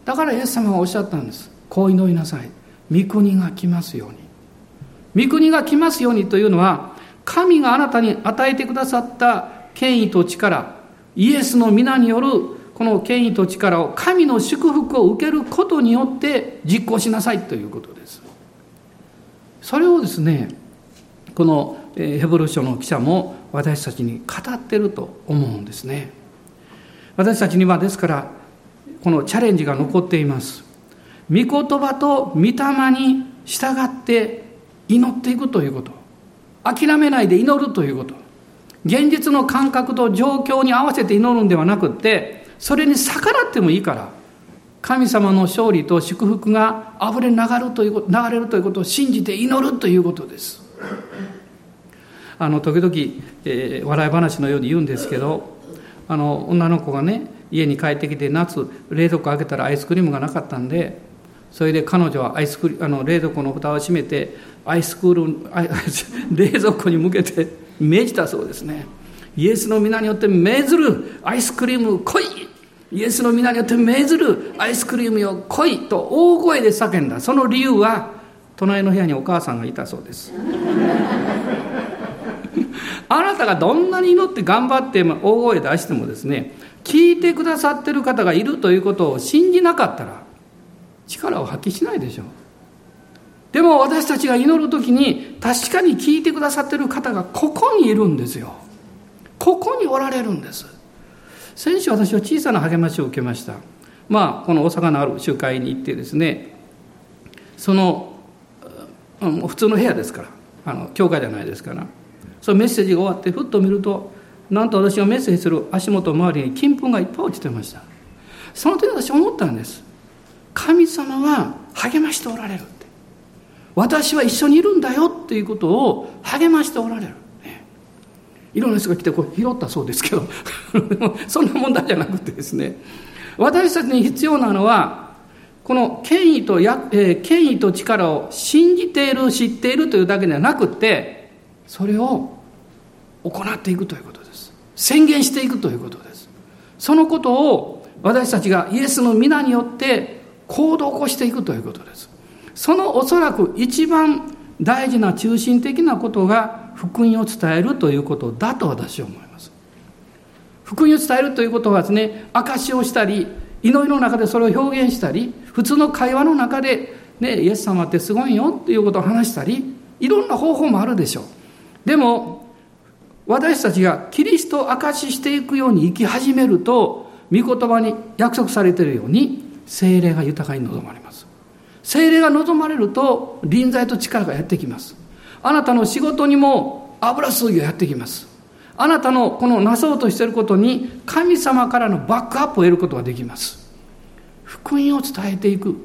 だからイエス様がおっしゃったんです。こう祈りなさい。御国が来ますように。御国が来ますようにというのは神があなたに与えてくださった権威と力イエスの皆によるこの権威と力を神の祝福を受けることによって実行しなさいということです。それをですねこのヘブル書の記者も私たちに語ってると思うんですね。私たちにはですからこのチャレンジが残っています。御言葉と御霊に従って祈っていくということ。諦めないで祈るということ。現実の感覚と状況に合わせて祈るんではなくってそれに逆らってもいいから神様の勝利と祝福が溢れ流るという流れるということを信じて祈るということです。あの時々、えー、笑い話のように言うんですけどあの女の子がね家に帰ってきて夏冷蔵庫開けたらアイスクリームがなかったんでそれで彼女はアイスクリあの冷蔵庫の蓋を閉めてアイスクール 冷蔵庫に向けて命じたそうですね。イエスの皆によって命ずるアイスクリーム来い。イエスの皆によって命ずるアイスクリームよ来いと大声で叫んだ。その理由は隣の部屋にお母さんがいたそうです。あなたがどんなに祈って頑張って大声出してもですね聞いてくださってる方がいるということを信じなかったら力を発揮しないでしょう。でも私たちが祈る時に確かに聞いてくださってる方がここにいるんですよ。ここにおられるんです。先週私は小さな励ましを受けました。まあこの大阪のある集会に行ってですねその普通の部屋ですからあの教会じゃないですからそのメッセージが終わってふっと見るとなんと私がメッセージする足元周りに金粉がいっぱい落ちてました。その時私思ったんです。神様は励ましておられるって。私は一緒にいるんだよっていうことを励ましておられる、ね、いろんな人が来てこう拾ったそうですけど。そんな問題じゃなくてですね。私たちに必要なのはこの権威とや、えー、権威と力を信じている知っているというだけではなくてそれを行っていくということです。宣言していくということです。そのことを私たちがイエスの皆によって行動を起こしていくということです。そのおそらく一番大事な中心的なことが福音を伝えるということだと私は思います。福音を伝えるということはですね証しをしたり祈りの中でそれを表現したり普通の会話の中で、ね、イエス様ってすごいよっていうことを話したりいろんな方法もあるでしょう。でも私たちがキリストを証ししていくように生き始めると御言葉に約束されているように精霊が豊かに望まれます。精霊が望まれると臨在と力がやってきます。あなたの仕事にも油注ぎがやってきます。あなたのこのなそうとしていることに神様からのバックアップを得ることができます。福音を伝えていく。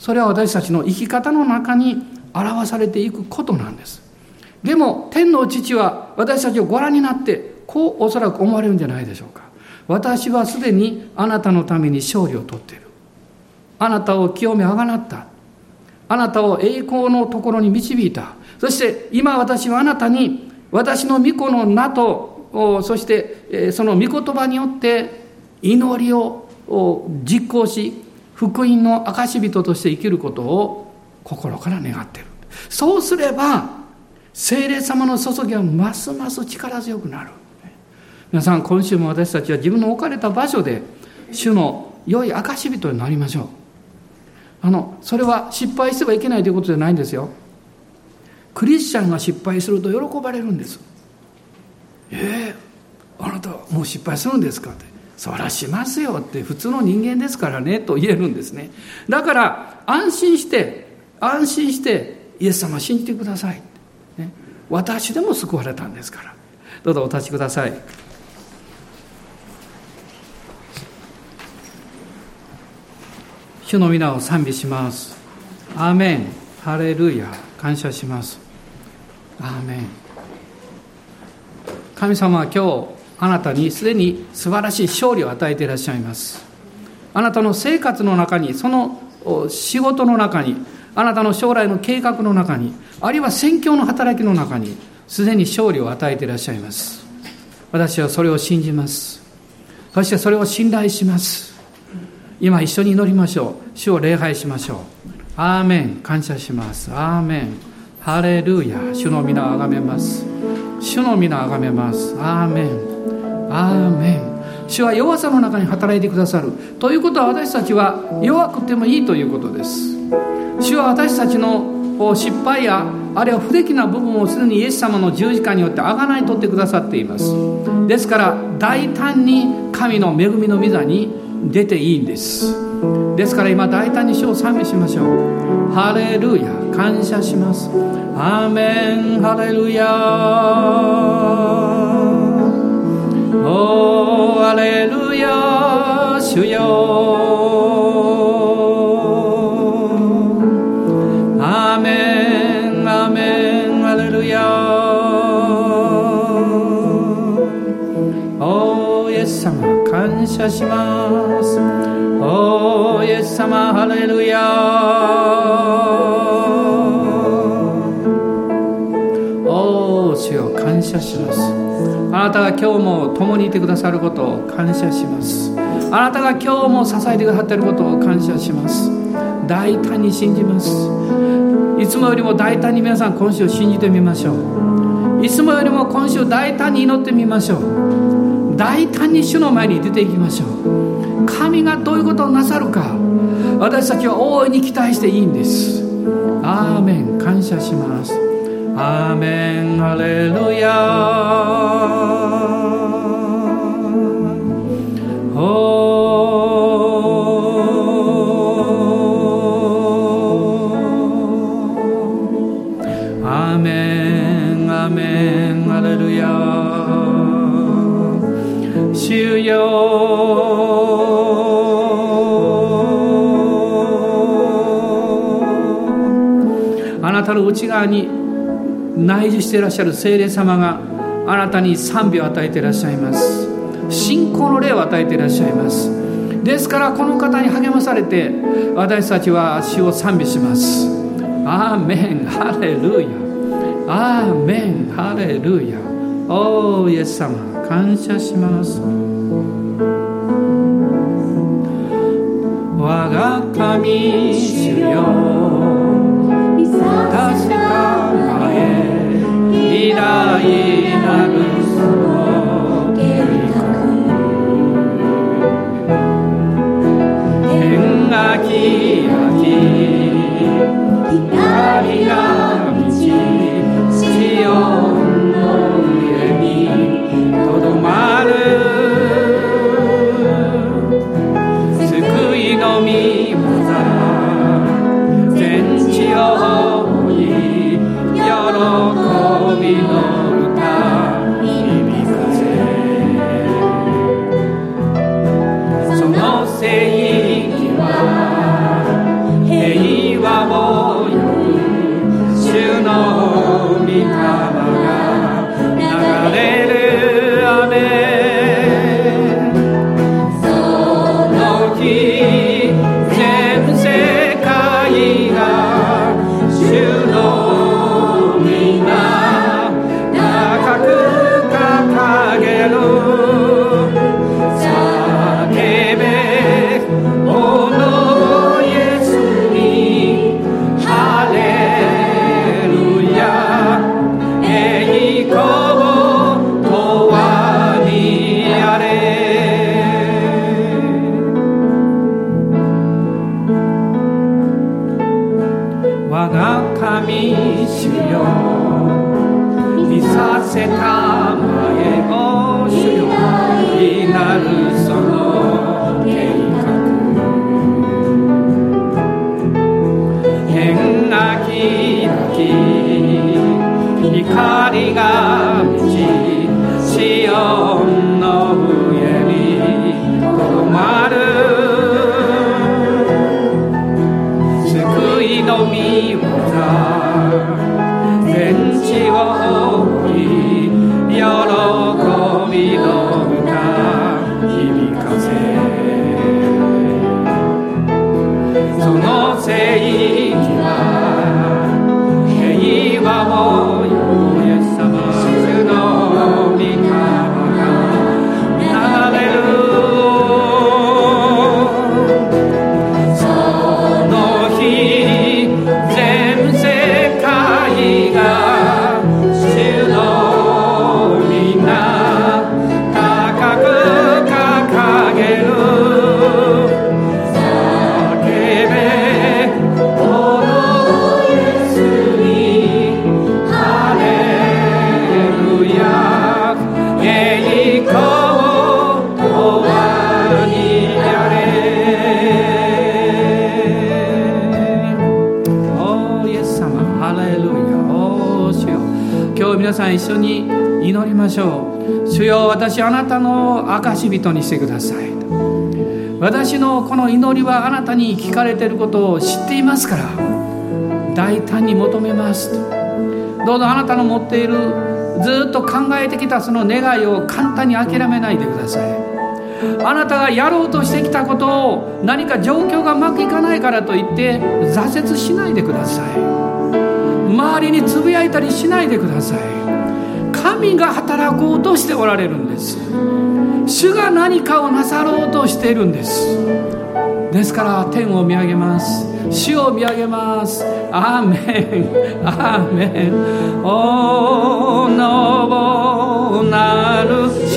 それは私たちの生き方の中に表されていくことなんです。でも天の父は私たちをご覧になってこうおそらく思われるんじゃないでしょうか。私はすでにあなたのために勝利を取っている。あなたを清めあがなった。あなたを栄光のところに導いた。そして今私はあなたに私の御子の名とそしてその御言葉によって祈りを実行し福音の証人として生きることを心から願っている。そうすれば聖霊様の注ぎはますます力強くなる。皆さん今週も私たちは自分の置かれた場所で主の良い証人になりましょう。あのそれは失敗してはいけないということじゃないんですよ。クリスチャンが失敗すると喜ばれるんですええー、あなたもう失敗するんですか？ってそらしますよって普通の人間ですからねと言えるんですね。だから安心して安心してイエス様信じてください、私でも救われたんですから。どうぞお立ちください。主の皆を賛美します。アーメン。ハレルヤ。感謝します。アーメン。神様は今日あなたにすでに素晴らしい勝利を与えていらっしゃいます。あなたの生活の中にその仕事の中にあなたの将来の計画の中にあるいは宣教の働きの中にすでに勝利を与えていらっしゃいます。私はそれを信じます。そしてそれを信頼します。今一緒に祈りましょう。主を礼拝しましょう。アーメン。感謝します。アーメン。ハレルヤ。主の皆をあがめます。主の皆をあがめます。アーメン。アーメン。主は弱さの中に働いてくださる。ということは私たちは弱くてもいいということです。主は私たちの失敗やあるいは不出来な部分をすでにイエス様の十字架によってあがない取ってくださっています。ですから大胆に神の恵みの御座に出ていいんです。ですから今大胆に主を賛美しましょう。ハレルヤ感謝します。アーメン。ハレルヤ。おーハレルヤ。主よ。感謝します。おイエス様ハレルヤお主よ感謝します。あなたが今日も共にいてくださることを感謝します。あなたが今日も支えてくださっていることを感謝します。大胆に信じます。いつもよりも大胆に皆さん今週信じてみましょう。いつもよりも今週大胆に祈ってみましょう。大胆に主の前に出ていきましょう。神がどういうことをなさるか。私たちは大いに期待していいんです。アーメン。感謝します。アーメン。ハレルヤ内側に内住していらっしゃる聖霊様があなたに賛美を与えていらっしゃいます。信仰の霊を与えていらっしゃいます。ですからこの方に励まされて私たちは主を賛美します。アーメン。ハレルヤ。アーメン。ハレルヤ。おーイエス様。感謝します。我が神主よ。確か前偉大なの証人にしてください。私のこの祈りはあなたに聞かれていることを知っていますから大胆に求めますと。どうぞあなたの持っているずっと考えてきたその願いを簡単に諦めないでください。あなたがやろうとしてきたことを何か状況がうまくいかないからといって挫折しないでください。周りにつぶやいたりしないでください。神が働こうとしておられるんです。主が何かをなさろうとしているんです。ですから天を見上げます。主を見上げます。アーメン。アーメン。お のぼなる。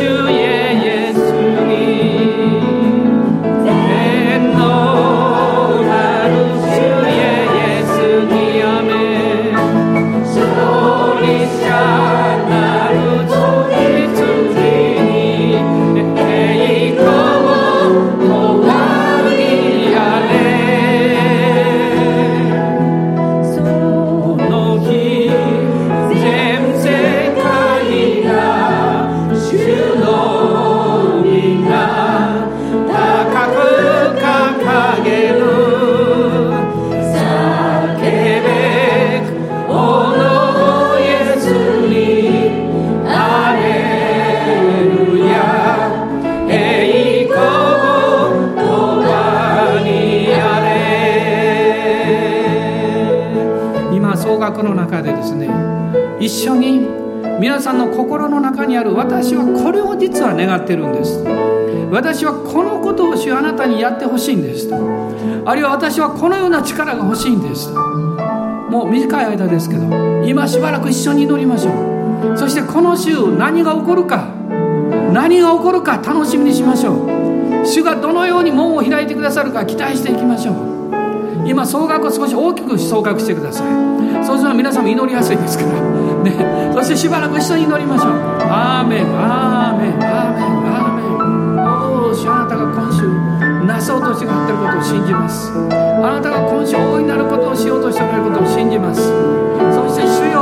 一緒に皆さんの心の中にある私はこれを実は願ってるんです。私はこのことを主あなたにやってほしいんです。とあるいは私はこのような力が欲しいんです。もう短い間ですけど今しばらく一緒に祈りましょう。そしてこの週何が起こるか何が起こるか楽しみにしましょう。主がどのように門を開いてくださるか期待していきましょう。今総額を少し大きく総額してください。そうすれば皆さんも祈りやすいですから。ね。そしてしばらく一緒に祈りましょう。アーメン。アーメン。アーメン。アーメン。おお主あなたが今週なそうとしてくってることを信じます。あなたが今週大いなることをしようとしてくれることを信じます。そして主よ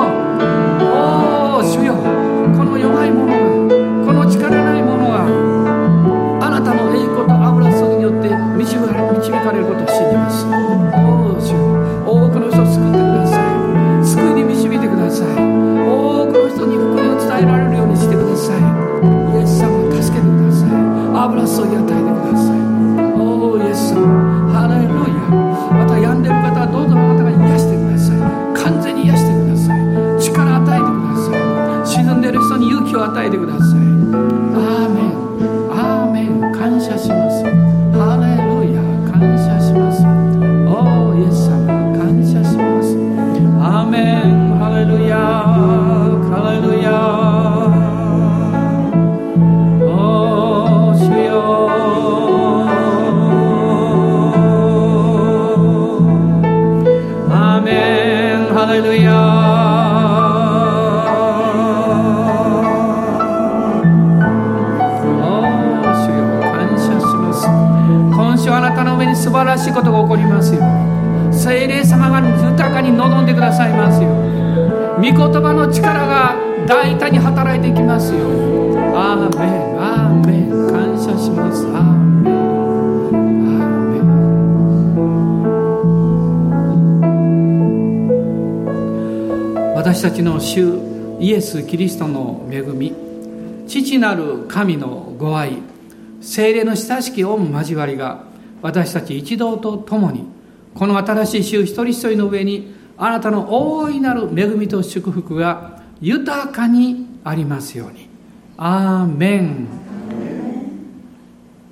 ちの主イエス・キリストの恵み父なる神のご愛精霊の親しき御交わりが私たち一同と共にこの新しい週一人一人の上にあなたの大いなる恵みと祝福が豊かにありますように。アーメン。